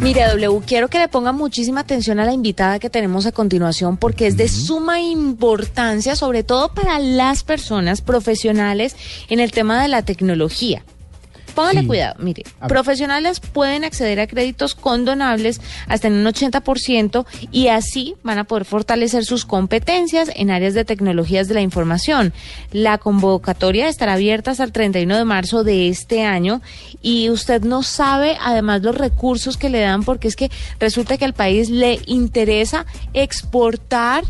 Mire, W, quiero que le ponga muchísima atención a la invitada que tenemos a continuación porque es de suma importancia, sobre todo para las personas profesionales en el tema de la tecnología. Póngale Sí. cuidado, mire, profesionales pueden acceder a créditos condonables hasta en un 80% y así van a poder fortalecer sus competencias en áreas de tecnologías de la información. La convocatoria estará abierta hasta el 31 de marzo de este año y usted no sabe además los recursos que le dan porque es que resulta que al país le interesa exportar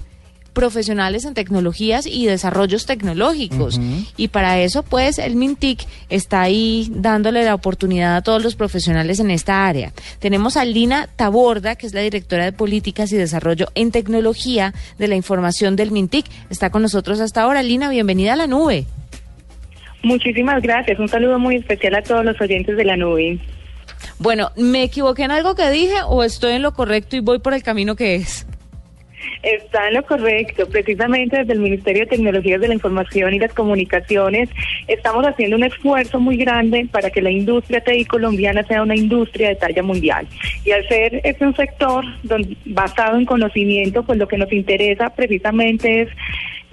profesionales en tecnologías y desarrollos tecnológicos. Y para eso, pues, el MINTIC está ahí dándole la oportunidad a todos los profesionales en esta área. Tenemos a Lina Taborda, que es la directora de Políticas y Desarrollo en Tecnología de la Información del MINTIC. Está con nosotros hasta ahora. Lina, bienvenida a la nube. Muchísimas gracias. Un saludo muy especial a todos los oyentes de la nube. Bueno, ¿me equivoqué en algo que dije o estoy en lo correcto y voy por el camino que es? Está en lo correcto. Precisamente desde el Ministerio de Tecnologías de la Información y las Comunicaciones estamos haciendo un esfuerzo muy grande para que la industria TI colombiana sea una industria de talla mundial. Y al ser este un sector basado en conocimiento, pues lo que nos interesa precisamente es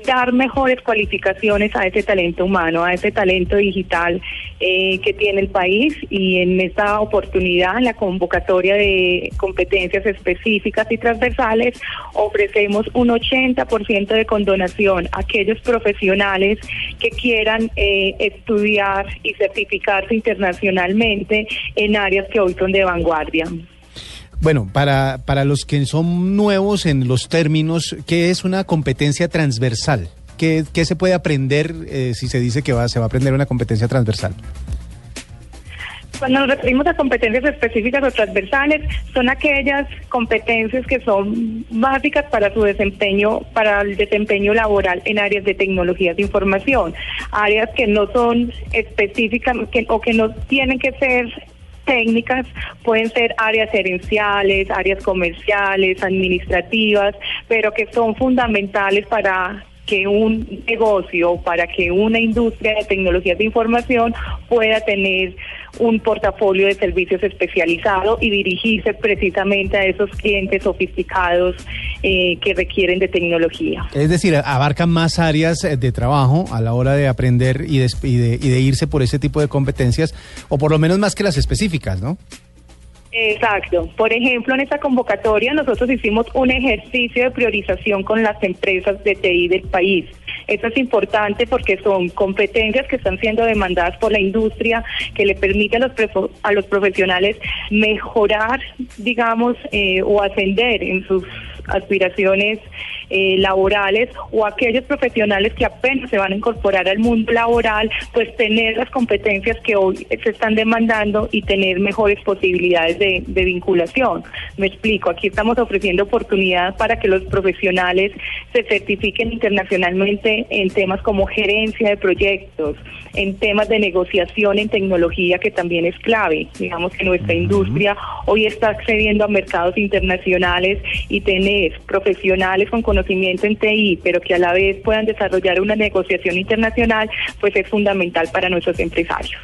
dar mejores cualificaciones a ese talento humano, a ese talento digital eh, que tiene el país y en esta oportunidad, en la convocatoria de competencias específicas y transversales, ofrecemos un 80% de condonación a aquellos profesionales que quieran eh, estudiar y certificarse internacionalmente en áreas que hoy son de vanguardia. Bueno, para, para los que son nuevos en los términos, ¿qué es una competencia transversal? ¿Qué, qué se puede aprender eh, si se dice que va, se va a aprender una competencia transversal? Cuando nos referimos a competencias específicas o transversales, son aquellas competencias que son básicas para su desempeño, para el desempeño laboral en áreas de tecnologías de información, áreas que no son específicas que- o que no tienen que ser técnicas, pueden ser áreas gerenciales, áreas comerciales, administrativas, pero que son fundamentales para que un negocio, para que una industria de tecnologías de información pueda tener un portafolio de servicios especializado y dirigirse precisamente a esos clientes sofisticados eh, que requieren de tecnología. Es decir, abarcan más áreas eh, de trabajo a la hora de aprender y de, y de- y de irse por ese tipo de competencias, o por lo menos más que las específicas, ¿no? Exacto. Por ejemplo, en esta convocatoria nosotros hicimos un ejercicio de priorización con las empresas de TI del país. Esto es importante porque son competencias que están siendo demandadas por la industria, que le permite a los, a los profesionales mejorar, digamos, eh, o ascender en sus aspiraciones eh, laborales o aquellos profesionales que apenas se van a incorporar al mundo laboral, pues tener las competencias que hoy se están demandando y tener mejores posibilidades de, de vinculación. Me explico, aquí estamos ofreciendo oportunidades para que los profesionales se certifiquen internacionalmente en temas como gerencia de proyectos, en temas de negociación en tecnología que también es clave. Digamos que nuestra industria hoy está accediendo a mercados internacionales y tener profesionales con conocimiento en TI, pero que a la vez puedan desarrollar una negociación internacional, pues es fundamental para nuestros empresarios.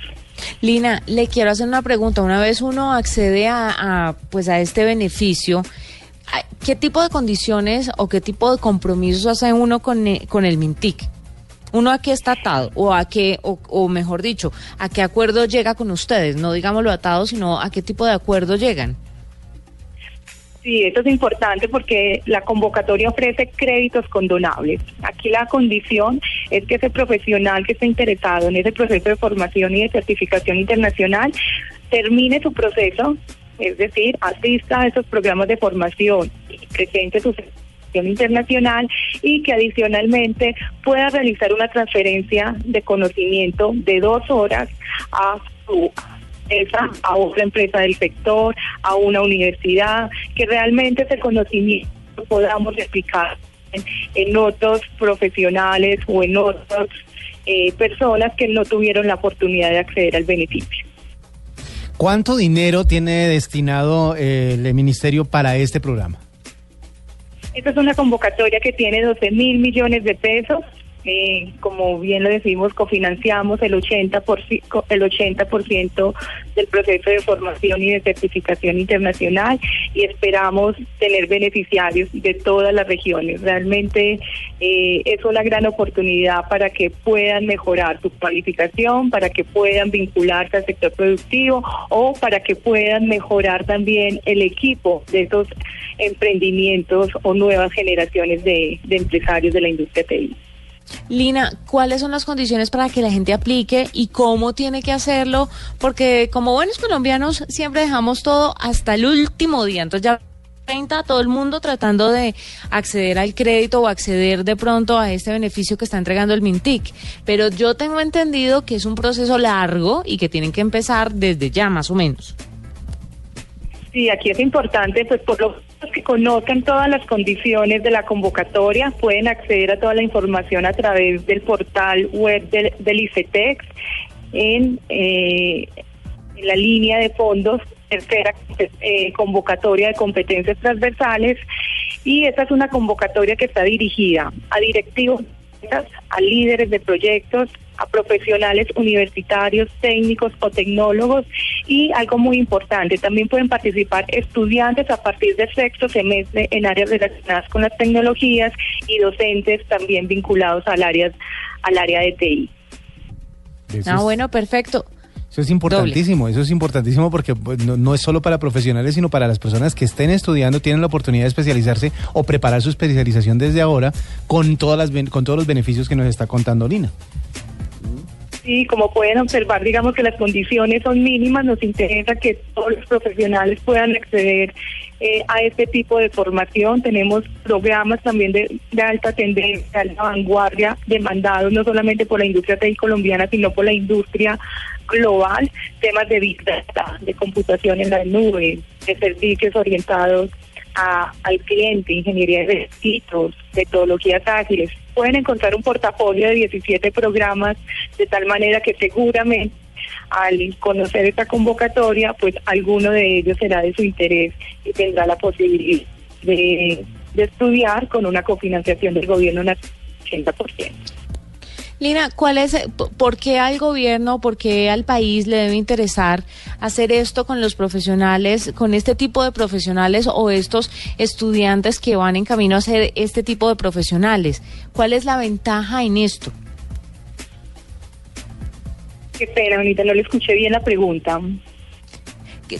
Lina, le quiero hacer una pregunta. Una vez uno accede a, pues a este beneficio, ¿a- ¿qué tipo de condiciones o qué tipo de compromisos hace uno con, e- con el MINTIC? ¿Uno a qué está atado? ¿O a qué, o, o mejor dicho, a qué acuerdo llega con ustedes? No digámoslo atado, sino a qué tipo de acuerdo llegan. Sí, esto es importante porque la convocatoria ofrece créditos condonables. Aquí la condición es que ese profesional que está interesado en ese proceso de formación y de certificación internacional termine su proceso, es decir, asista a esos programas de formación y presente su certificación internacional y que adicionalmente pueda realizar una transferencia de conocimiento de dos horas a su empresa, a otra empresa del sector, a una universidad, que realmente ese conocimiento podamos explicar en, en otros profesionales o en otras eh, personas que no tuvieron la oportunidad de acceder al beneficio. ¿Cuánto dinero tiene destinado eh, el ministerio para este programa? Esta es una convocatoria que tiene 12 mil millones de pesos eh, como bien lo decimos, cofinanciamos el 80%, por, el 80 del proceso de formación y de certificación internacional y esperamos tener beneficiarios de todas las regiones. Realmente eh, es una gran oportunidad para que puedan mejorar su cualificación, para que puedan vincularse al sector productivo o para que puedan mejorar también el equipo de esos emprendimientos o nuevas generaciones de, de empresarios de la industria TI. Lina, ¿cuáles son las condiciones para que la gente aplique y cómo tiene que hacerlo? Porque como buenos colombianos siempre dejamos todo hasta el último día. Entonces ya 30, todo el mundo tratando de acceder al crédito o acceder de pronto a este beneficio que está entregando el Mintic. Pero yo tengo entendido que es un proceso largo y que tienen que empezar desde ya, más o menos. Sí, aquí es importante, pues por lo que conozcan todas las condiciones de la convocatoria pueden acceder a toda la información a través del portal web del, ICETEX en, eh, en la línea de fondos tercera eh, convocatoria de competencias transversales y esta es una convocatoria que está dirigida a directivos, a líderes de proyectos, a profesionales universitarios, técnicos o tecnólogos y algo muy importante, también pueden participar estudiantes a partir de sexto semestre en áreas relacionadas con las tecnologías y docentes también vinculados al área, al área de TI. ah, bueno, perfecto. Eso es importantísimo, eso es importantísimo porque pues, no, es solo para profesionales, sino para las personas que estén estudiando, tienen la oportunidad de especializarse o preparar su especialización desde ahora con, todas las, con todos los beneficios que nos está contando Lina. Sí, como pueden observar, digamos que las condiciones son mínimas, nos interesa que todos los profesionales puedan acceder eh, a este tipo de formación. Tenemos programas también de, alta tendencia, alta vanguardia, demandados no solamente por la industria TI colombiana, sino por la industria global, temas de Big Data, de computación en la nube, de servicios orientados al cliente, ingeniería de requisitos, metodologías ágiles. Pueden encontrar un portafolio de 17 programas de tal manera que seguramente al conocer esta convocatoria, pues alguno de ellos será de su interés y tendrá la posibilidad de, de estudiar con una cofinanciación del gobierno nacional 80%. Lina, ¿cuál es, por qué al gobierno, por qué al país le debe interesar hacer esto con los profesionales, con este tipo de profesionales o estos estudiantes que van en camino a ser este tipo de profesionales? ¿Cuál es la ventaja en esto? Qué pena, bonita, no le escuché bien la pregunta.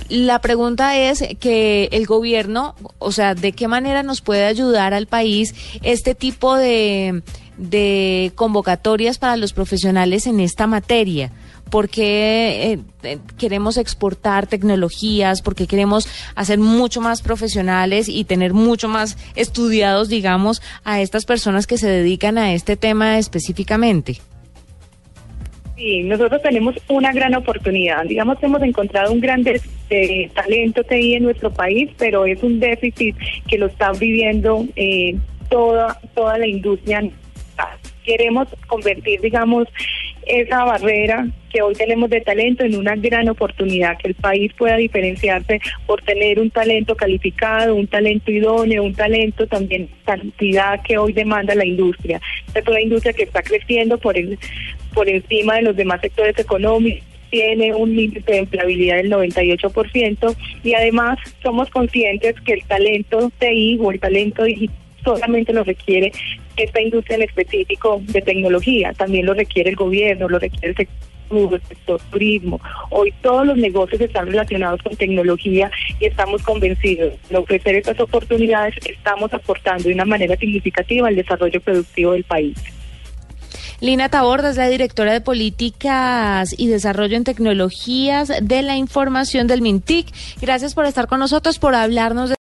La pregunta es que el gobierno, o sea, ¿de qué manera nos puede ayudar al país este tipo de de convocatorias para los profesionales en esta materia? porque eh, eh, queremos exportar tecnologías, porque queremos hacer mucho más profesionales y tener mucho más estudiados, digamos, a estas personas que se dedican a este tema específicamente. Sí, nosotros tenemos una gran oportunidad. Digamos hemos encontrado un gran talento TI en nuestro país, pero es un déficit que lo está viviendo eh, toda, toda la industria Queremos convertir, digamos, esa barrera que hoy tenemos de talento en una gran oportunidad, que el país pueda diferenciarse por tener un talento calificado, un talento idóneo, un talento también cantidad que hoy demanda la industria. Esta es una industria que está creciendo por, el, por encima de los demás sectores económicos tiene un índice de empleabilidad del 98% y además somos conscientes que el talento TI o el talento digital solamente lo requiere esta industria en específico de tecnología, también lo requiere el gobierno, lo requiere el sector, el sector turismo. Hoy todos los negocios están relacionados con tecnología y estamos convencidos de ofrecer estas oportunidades, estamos aportando de una manera significativa al desarrollo productivo del país. Lina Tabor, es la directora de Políticas y Desarrollo en Tecnologías de la Información del MINTIC. Gracias por estar con nosotros, por hablarnos de